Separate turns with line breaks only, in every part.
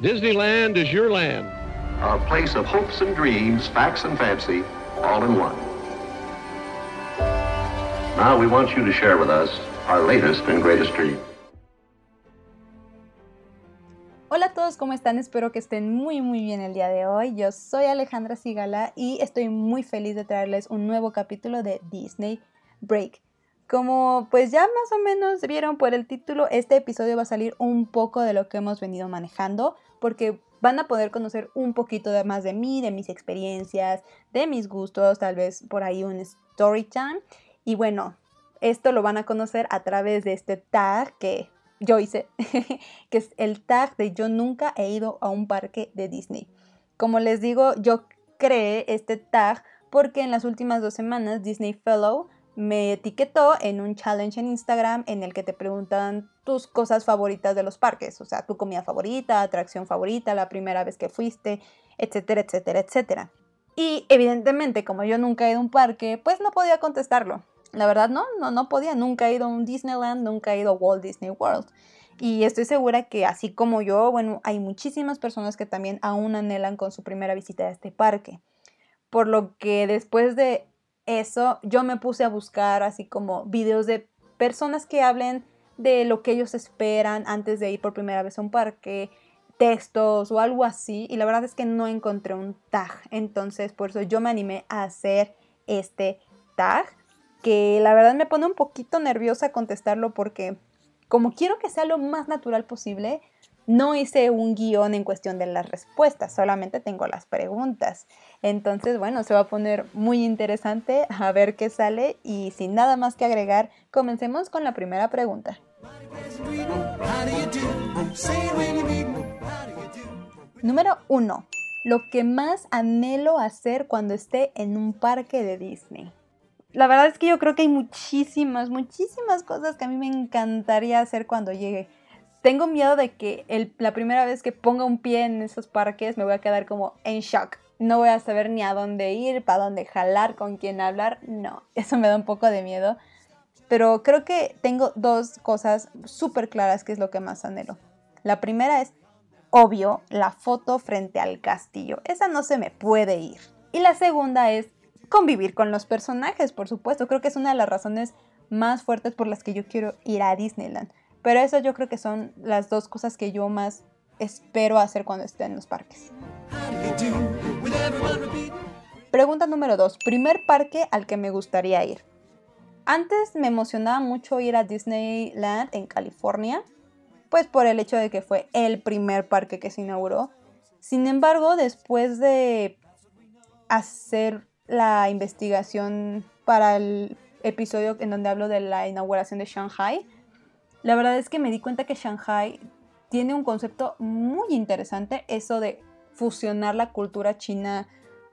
Disneyland is your land.
A place of hopes and dreams, facts and fancy, all in one. Now we want you to share with us our latest and greatest dream.
Hola a todos, ¿cómo están? Espero que estén muy muy bien el día de hoy. Yo soy Alejandra Sigala y estoy muy feliz de traerles un nuevo capítulo de Disney Break. Como pues ya más o menos vieron por el título, este episodio va a salir un poco de lo que hemos venido manejando, porque van a poder conocer un poquito más de mí, de mis experiencias, de mis gustos, tal vez por ahí un story time. Y bueno, esto lo van a conocer a través de este tag que yo hice, que es el tag de yo nunca he ido a un parque de Disney. Como les digo, yo creé este tag porque en las últimas dos semanas Disney Fellow me etiquetó en un challenge en Instagram en el que te preguntan tus cosas favoritas de los parques, o sea, tu comida favorita, atracción favorita, la primera vez que fuiste, etcétera, etcétera, etcétera. Y evidentemente, como yo nunca he ido a un parque, pues no podía contestarlo. La verdad, no, no, no podía. Nunca he ido a un Disneyland, nunca he ido a Walt Disney World. Y estoy segura que así como yo, bueno, hay muchísimas personas que también aún anhelan con su primera visita a este parque. Por lo que después de eso yo me puse a buscar así como videos de personas que hablen de lo que ellos esperan antes de ir por primera vez a un parque, textos o algo así. Y la verdad es que no encontré un tag. Entonces por eso yo me animé a hacer este tag. Que la verdad me pone un poquito nerviosa contestarlo porque como quiero que sea lo más natural posible, no hice un guion en cuestión de las respuestas, solamente tengo las preguntas. Entonces, bueno, se va a poner muy interesante a ver qué sale y sin nada más que agregar, comencemos con la primera pregunta. Número 1. Lo que más anhelo hacer cuando esté en un parque de Disney. La verdad es que yo creo que hay muchísimas, muchísimas cosas que a mí me encantaría hacer cuando llegue tengo miedo de que la primera vez que ponga un pie en esos parques me voy a quedar como en shock. No voy a saber ni a dónde ir, para dónde jalar, con quién hablar. No, eso me da un poco de miedo. Pero creo que tengo dos cosas súper claras que es lo que más anhelo. La primera es, obvio, la foto frente al castillo. Esa no se me puede ir. Y la segunda es convivir con los personajes, por supuesto. Creo que es una de las razones más fuertes por las que yo quiero ir a Disneyland. Pero esas yo creo que son las dos cosas que yo más espero hacer cuando esté en los parques. Pregunta número 2. Primer parque al que me gustaría ir. Antes me emocionaba mucho ir a Disneyland en California, pues por el hecho de que fue el primer parque que se inauguró. Sin embargo, después de hacer la investigación para el episodio en donde hablo de la inauguración de Shanghai, la verdad es que me di cuenta que Shanghai tiene un concepto muy interesante, eso de fusionar la cultura china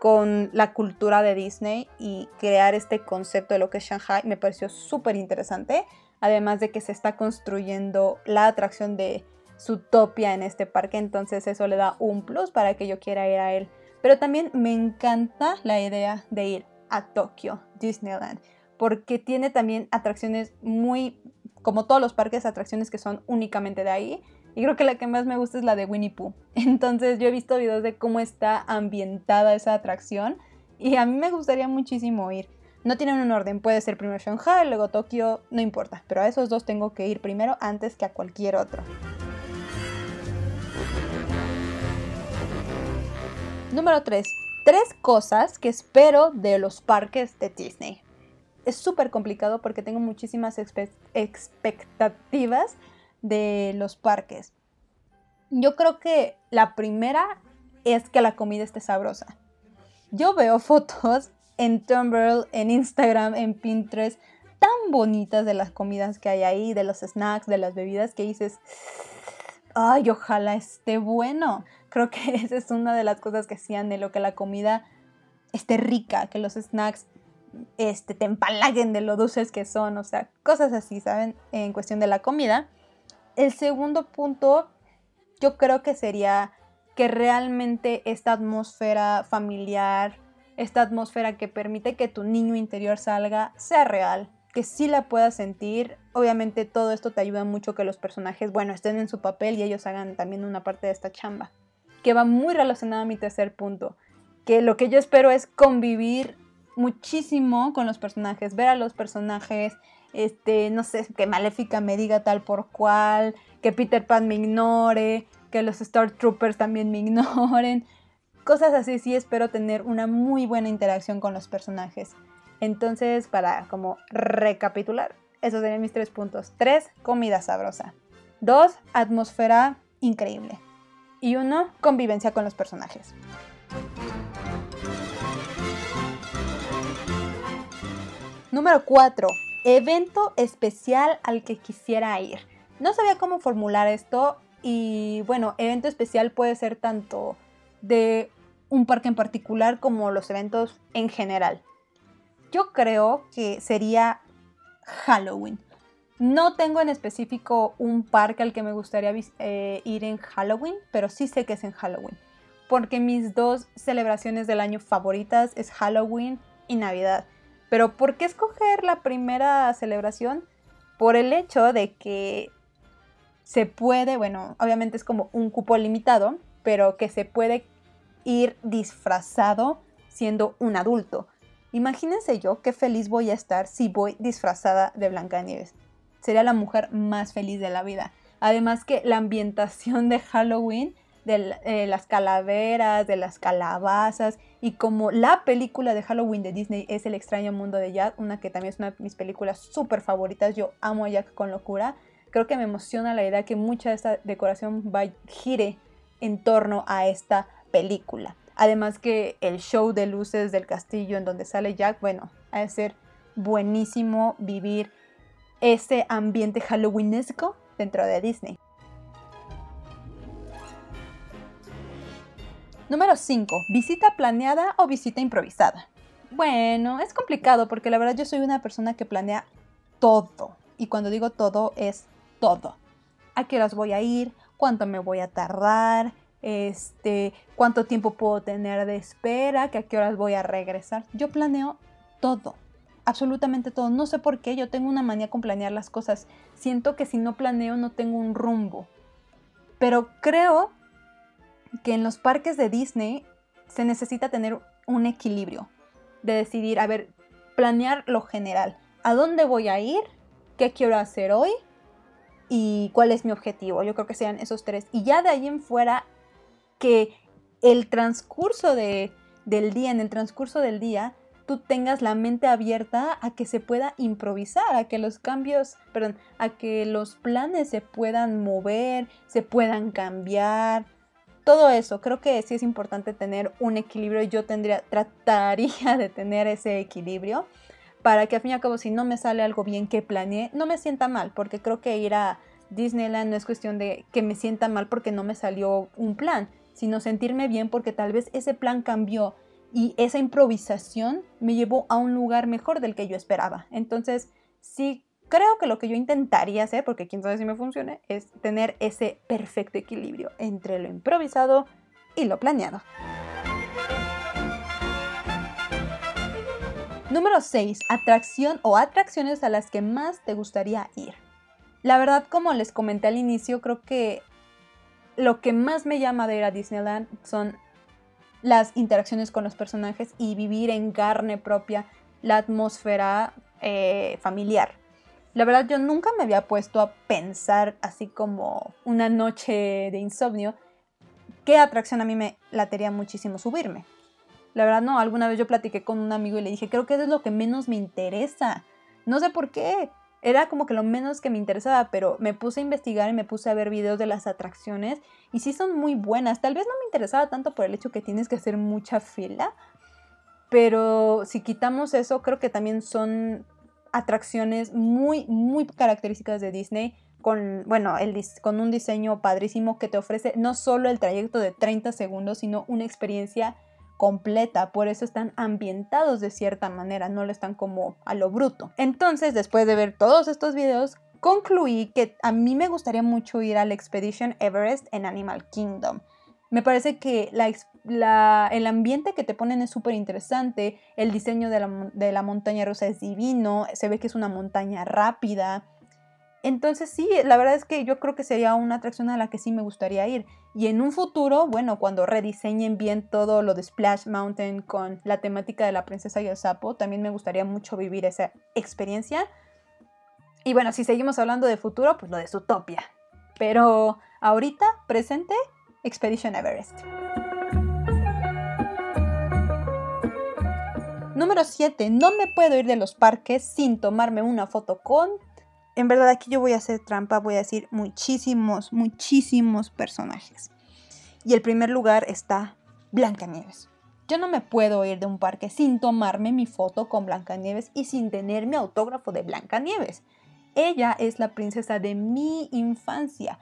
con la cultura de Disney y crear este concepto de lo que es Shanghai me pareció súper interesante, además de que se está construyendo la atracción de Zootopia en este parque, entonces eso le da un plus para que yo quiera ir a él. Pero también me encanta la idea de ir a Tokio, Disneyland, porque tiene también atracciones muy como todos los parques, atracciones que son únicamente de ahí. Y creo que la que más me gusta es la de Winnie Pooh. Entonces yo he visto videos de cómo está ambientada esa atracción y a mí me gustaría muchísimo ir. No tienen un orden, puede ser primero Shanghai, luego Tokio, no importa, pero a esos dos tengo que ir primero antes que a cualquier otro. Número 3. Tres cosas que espero de los parques de Disney es súper complicado porque tengo muchísimas expectativas de los parques. Yo creo que la primera es que la comida esté sabrosa. Yo veo fotos en Tumblr, en Instagram, en Pinterest, tan bonitas de las comidas que hay ahí, de los snacks, de las bebidas, que dices, ay, ojalá esté bueno. Creo que esa es una de las cosas que sí lo que la comida esté rica, que los snacks este, te empalaguen de lo dulces que son, o sea, cosas así, ¿saben? En cuestión de la comida. El segundo punto, yo creo que sería que realmente esta atmósfera familiar, esta atmósfera que permite que tu niño interior salga, sea real, que sí la puedas sentir. Obviamente todo esto te ayuda mucho que los personajes, bueno, estén en su papel y ellos hagan también una parte de esta chamba. Que va muy relacionado a mi tercer punto. Que lo que yo espero es convivir muchísimo con los personajes, ver a los personajes, este, no sé, que Maléfica me diga tal por cual, que Peter Pan me ignore, que los Star Troopers también me ignoren. Cosas así, sí espero tener una muy buena interacción con los personajes. Entonces, para como recapitular, esos serían mis tres puntos. Tres, comida sabrosa. Dos, atmósfera increíble. Y uno, convivencia con los personajes. Número 4. Evento especial al que quisiera ir. No sabía cómo formular esto y bueno, evento especial puede ser tanto de un parque en particular como los eventos en general. Yo creo que sería Halloween. No tengo en específico un parque al que me gustaría eh, ir en Halloween, pero sí sé que es en Halloween. Porque mis dos celebraciones del año favoritas es Halloween y Navidad. Pero ¿por qué escoger la primera celebración? Por el hecho de que se puede, bueno, obviamente es como un cupo limitado, pero que se puede ir disfrazado siendo un adulto. Imagínense yo qué feliz voy a estar si voy disfrazada de Blancanieves. Sería la mujer más feliz de la vida. Además que la ambientación de Halloween de eh, las calaveras, de las calabazas y como la película de Halloween de Disney es El extraño mundo de Jack, una que también es una de mis películas súper favoritas, yo amo a Jack con locura, creo que me emociona la idea que mucha de esta decoración va, gire en torno a esta película. Además que el show de luces del castillo en donde sale Jack, bueno, ha de ser buenísimo vivir ese ambiente halloweenesco dentro de Disney. Número 5. Visita planeada o visita improvisada. Bueno, es complicado porque la verdad yo soy una persona que planea todo. Y cuando digo todo es todo. ¿A qué horas voy a ir? ¿Cuánto me voy a tardar? Este, cuánto tiempo puedo tener de espera, que a qué horas voy a regresar. Yo planeo todo, absolutamente todo. No sé por qué, yo tengo una manía con planear las cosas. Siento que si no planeo no tengo un rumbo. Pero creo que en los parques de Disney se necesita tener un equilibrio de decidir, a ver, planear lo general. ¿A dónde voy a ir? ¿Qué quiero hacer hoy? ¿Y cuál es mi objetivo? Yo creo que sean esos tres. Y ya de ahí en fuera, que el transcurso de, del día, en el transcurso del día, tú tengas la mente abierta a que se pueda improvisar, a que los cambios, perdón, a que los planes se puedan mover, se puedan cambiar, todo eso, creo que sí es importante tener un equilibrio yo tendría, trataría de tener ese equilibrio para que al fin y al cabo si no me sale algo bien que planeé, no me sienta mal, porque creo que ir a Disneyland no es cuestión de que me sienta mal porque no me salió un plan, sino sentirme bien porque tal vez ese plan cambió y esa improvisación me llevó a un lugar mejor del que yo esperaba. Entonces, sí Creo que lo que yo intentaría hacer, porque quién sabe si me funcione, es tener ese perfecto equilibrio entre lo improvisado y lo planeado. Número 6. Atracción o atracciones a las que más te gustaría ir. La verdad, como les comenté al inicio, creo que lo que más me llama de ir a Disneyland son las interacciones con los personajes y vivir en carne propia la atmósfera eh, familiar. La verdad yo nunca me había puesto a pensar así como una noche de insomnio qué atracción a mí me latería muchísimo subirme. La verdad no, alguna vez yo platiqué con un amigo y le dije, creo que eso es lo que menos me interesa. No sé por qué. Era como que lo menos que me interesaba, pero me puse a investigar y me puse a ver videos de las atracciones y sí son muy buenas. Tal vez no me interesaba tanto por el hecho que tienes que hacer mucha fila, pero si quitamos eso, creo que también son atracciones muy, muy características de Disney, con, bueno, el, con un diseño padrísimo que te ofrece no solo el trayecto de 30 segundos, sino una experiencia completa, por eso están ambientados de cierta manera, no lo están como a lo bruto. Entonces, después de ver todos estos videos, concluí que a mí me gustaría mucho ir al Expedition Everest en Animal Kingdom. Me parece que la, el ambiente que te ponen es súper interesante, el diseño de la, de la montaña rusa es divino, se ve que es una montaña rápida. Entonces sí, la verdad es que yo creo que sería una atracción a la que sí me gustaría ir. Y en un futuro, bueno, cuando rediseñen bien todo lo de Splash Mountain con la temática de la princesa y el sapo, también me gustaría mucho vivir esa experiencia. Y bueno, si seguimos hablando de futuro, pues lo de Zootopia. Pero ahorita, presente, Expedition Everest. Número 7. No me puedo ir de los parques sin tomarme una foto con en verdad aquí yo voy a hacer trampa, voy a decir muchísimos, muchísimos personajes. Y el primer lugar está Blancanieves. Yo no me puedo ir de un parque sin tomarme mi foto con Blancanieves y sin tener mi autógrafo de Blancanieves. Ella es la princesa de mi infancia.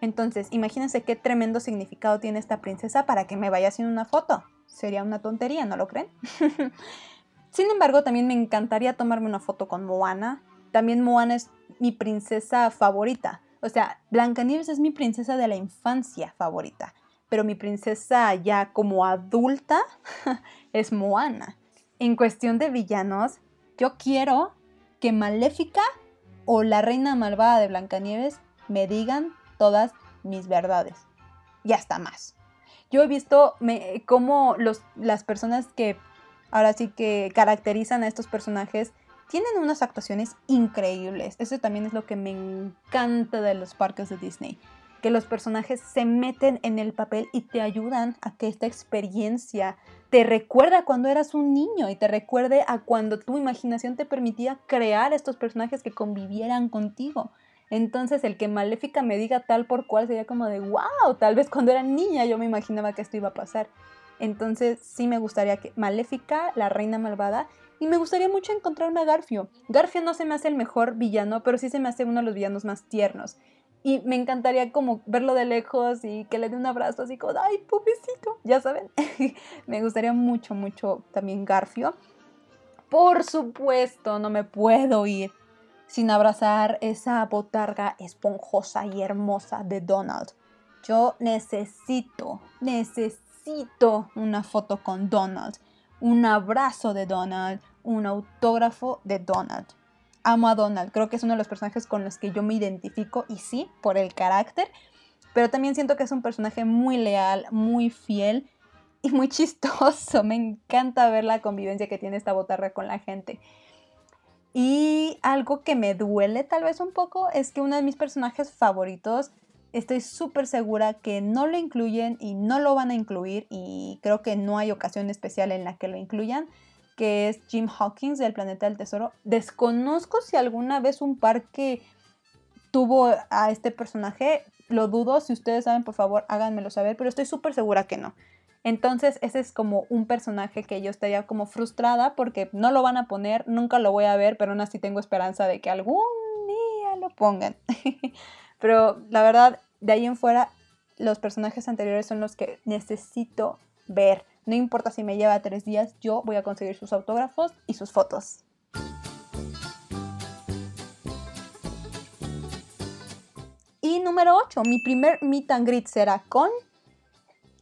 Entonces, imagínense qué tremendo significado tiene esta princesa para que me vaya haciendo una foto. Sería una tontería, ¿no lo creen? Sin embargo, también me encantaría tomarme una foto con Moana. También Moana es mi princesa favorita. O sea, Blancanieves es mi princesa de la infancia favorita. Pero mi princesa ya como adulta es Moana. En cuestión de villanos, yo quiero que Maléfica o la reina malvada de Blancanieves me digan todas mis verdades. Y hasta más. Yo he visto cómo los, las personas que ahora sí que caracterizan a estos personajes tienen unas actuaciones increíbles. Eso también es lo que me encanta de los parques de Disney. Que los personajes se meten en el papel y te ayudan a que esta experiencia te recuerda cuando eras un niño y te recuerde a cuando tu imaginación te permitía crear estos personajes que convivieran contigo. Entonces el que Maléfica me diga tal por cual sería como de wow, tal vez cuando era niña yo me imaginaba que esto iba a pasar. Entonces sí me gustaría que Maléfica, la reina malvada, y me gustaría mucho encontrarme a Garfio. Garfio no se me hace el mejor villano, pero sí se me hace uno de los villanos más tiernos. Y me encantaría como verlo de lejos y que le dé un abrazo así como, ay, pobrecito, ya saben. me gustaría mucho, mucho también Garfio. Por supuesto, no me puedo ir sin abrazar esa botarga esponjosa y hermosa de Donald. Yo necesito, necesito una foto con Donald un abrazo de Donald, un autógrafo de Donald. Amo a Donald, creo que es uno de los personajes con los que yo me identifico y sí, por el carácter, pero también siento que es un personaje muy leal, muy fiel y muy chistoso. Me encanta ver la convivencia que tiene esta botarga con la gente. Y algo que me duele tal vez un poco es que uno de mis personajes favoritos estoy súper segura que no lo incluyen y no lo van a incluir y creo que no hay ocasión especial en la que lo incluyan, que es Jim Hawkins del Planeta del Tesoro. Desconozco si alguna vez un parque tuvo a este personaje, lo dudo, si ustedes saben por favor háganmelo saber, pero estoy súper segura que no. Entonces ese es como un personaje que yo estaría como frustrada porque no lo van a poner, nunca lo voy a ver, pero aún así tengo esperanza de que algún día lo pongan. Pero la verdad, de ahí en fuera, los personajes anteriores son los que necesito ver. No importa si me lleva tres días, yo voy a conseguir sus autógrafos y sus fotos. Y número 8, mi primer meet and greet será con...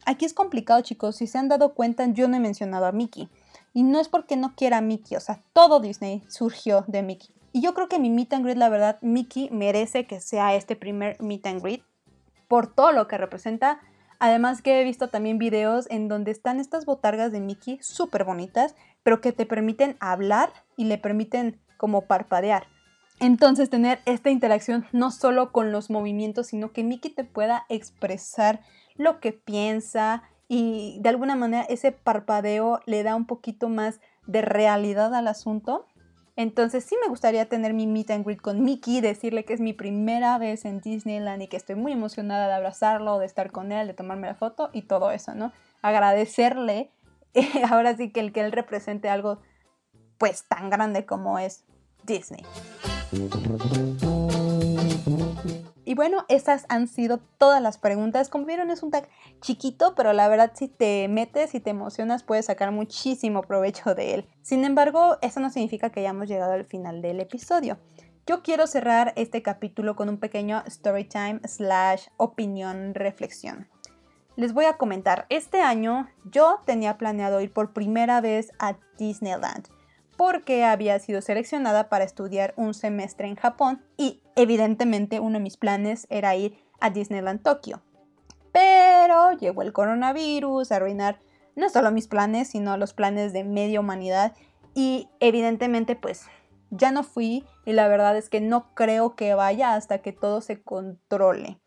Aquí es complicado chicos, si se han dado cuenta yo no he mencionado a Mickey. Y no es porque no quiera a Mickey, o sea, todo Disney surgió de Mickey. Y yo creo que mi meet and greet, la verdad, Mickey merece que sea este primer meet and greet por todo lo que representa. Además que he visto también videos en donde están estas botargas de Mickey súper bonitas, pero que te permiten hablar y le permiten como parpadear. Entonces tener esta interacción no solo con los movimientos, sino que Mickey te pueda expresar lo que piensa y de alguna manera ese parpadeo le da un poquito más de realidad al asunto entonces sí me gustaría tener mi meet and greet con Mickey, decirle que es mi primera vez en Disneyland y que estoy muy emocionada de abrazarlo, de estar con él, de tomarme la foto y todo eso, ¿no? Agradecerle ahora sí que el que él represente algo pues tan grande como es Disney. Bueno, esas han sido todas las preguntas. Como vieron, es un tag chiquito, pero la verdad si te metes y te emocionas puedes sacar muchísimo provecho de él. Sin embargo, eso no significa que hayamos llegado al final del episodio. Yo quiero cerrar este capítulo con un pequeño story time slash opinión reflexión. les voy a comentar, este año yo tenía planeado ir por primera vez a Disneyland porque había sido seleccionada para estudiar un semestre en Japón y evidentemente uno de mis planes era ir a Disneyland Tokio. Pero llegó el coronavirus a arruinar no solo mis planes, sino los planes de media humanidad y evidentemente pues ya no fui y la verdad es que no creo que vaya hasta que todo se controle.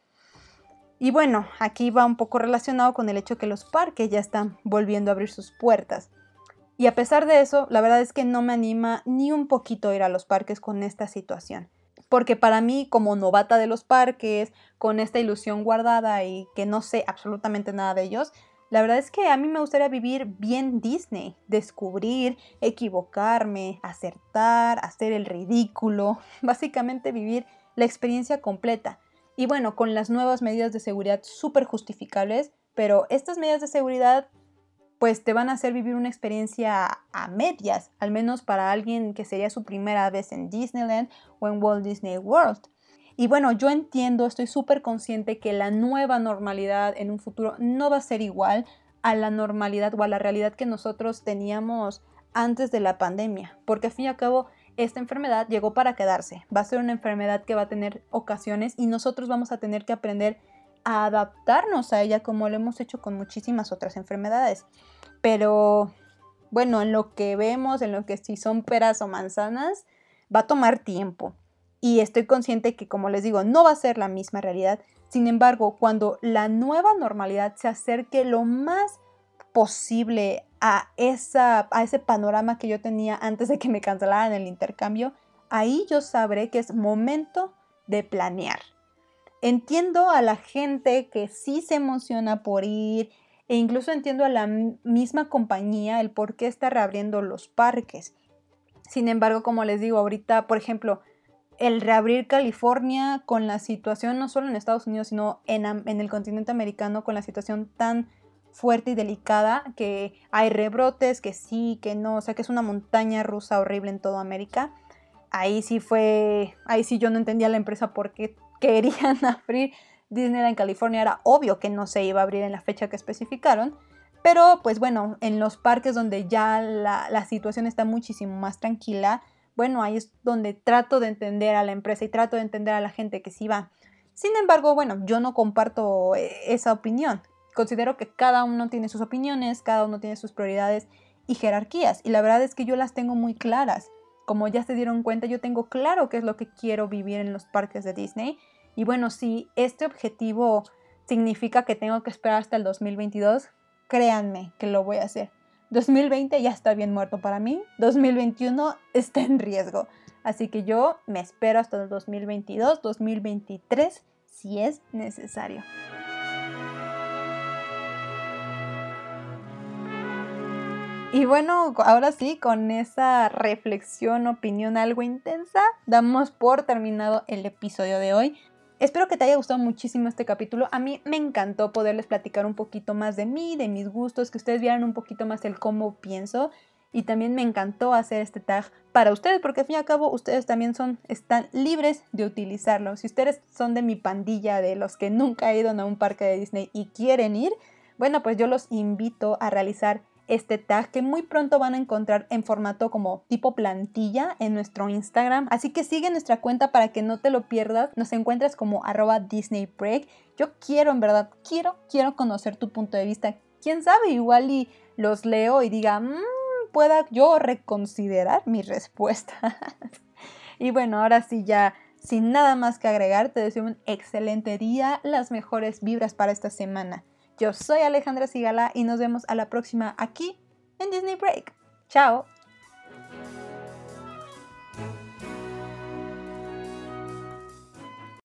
Y bueno, aquí va un poco relacionado con el hecho que los parques ya están volviendo a abrir sus puertas. Y a pesar de eso, la verdad es que no me anima ni un poquito ir a los parques con esta situación. Porque para mí, como novata de los parques, con esta ilusión guardada y que no sé absolutamente nada de ellos, la verdad es que a mí me gustaría vivir bien Disney, descubrir, equivocarme, acertar, hacer el ridículo, básicamente vivir la experiencia completa. Y bueno, con las nuevas medidas de seguridad súper justificables, pero estas medidas de seguridad pues te van a hacer vivir una experiencia a medias, al menos para alguien que sería su primera vez en Disneyland o en Walt Disney World. Y bueno, yo entiendo, estoy súper consciente que la nueva normalidad en un futuro no va a ser igual a la normalidad o a la realidad que nosotros teníamos antes de la pandemia, porque al fin y al cabo esta enfermedad llegó para quedarse, va a ser una enfermedad que va a tener ocasiones y nosotros vamos a tener que aprender a adaptarnos a ella como lo hemos hecho con muchísimas otras enfermedades. Pero bueno, en lo que vemos, en lo que si son peras o manzanas, va a tomar tiempo. Y estoy consciente que, como les digo, no va a ser la misma realidad. Sin embargo, cuando la nueva normalidad se acerque lo más posible a, esa, a ese panorama que yo tenía antes de que me cancelaran el intercambio, ahí yo sabré que es momento de planear. Entiendo a la gente que sí se emociona por ir e incluso entiendo a la misma compañía el por qué está reabriendo los parques. Sin embargo, como les digo ahorita, por ejemplo, el reabrir California con la situación no solo en Estados Unidos, sino en, en, el continente americano con la situación tan fuerte y delicada que hay rebrotes, que sí, que no, o sea que es una montaña rusa horrible en toda América. Ahí sí fue, ahí sí yo no entendía la empresa por qué querían abrir Disneyland California, era obvio que no se iba a abrir en la fecha que especificaron. Pero pues bueno, en los parques donde ya la, situación está muchísimo más tranquila, bueno, ahí es donde trato de entender a la empresa y trato de entender a la gente que sí va. Sin embargo, bueno, yo no comparto eh, esa opinión. Considero que cada uno tiene sus opiniones, cada uno tiene sus prioridades y jerarquías. Y la verdad es que yo las tengo muy claras. Como ya se dieron cuenta, yo tengo claro qué es lo que quiero vivir en los parques de Disney. Y bueno, si este objetivo significa que tengo que esperar hasta el 2022, créanme que lo voy a hacer. 2020 ya está bien muerto para mí, 2021 está en riesgo. Así que yo me espero hasta el 2022, 2023, si es necesario. Y bueno, ahora sí, con esa reflexión, opinión algo intensa, damos por terminado el episodio de hoy. Espero que te haya gustado muchísimo este capítulo. A mí me encantó poderles platicar un poquito más de mí, de mis gustos, que ustedes vieran un poquito más el cómo pienso. Y también me encantó hacer este tag para ustedes, porque al fin y al cabo ustedes también son, están libres de utilizarlo. Si ustedes son de mi pandilla, de los que nunca han ido a un parque de Disney y quieren ir, bueno, pues yo los invito a realizar este tag que muy pronto van a encontrar en formato como tipo plantilla en nuestro Instagram. Así que sigue nuestra cuenta para que no te lo pierdas. Nos encuentras como arroba Disney. Yo quiero, en verdad, quiero, quiero conocer tu punto de vista. Quién sabe, igual y los leo y diga, mmm, pueda yo reconsiderar mi respuesta. y bueno, ahora sí ya sin nada más que agregar, te deseo un excelente día, las mejores vibras para esta semana. Yo soy Alejandra Sigala y nos vemos a la próxima aquí en Disney Break. Chao.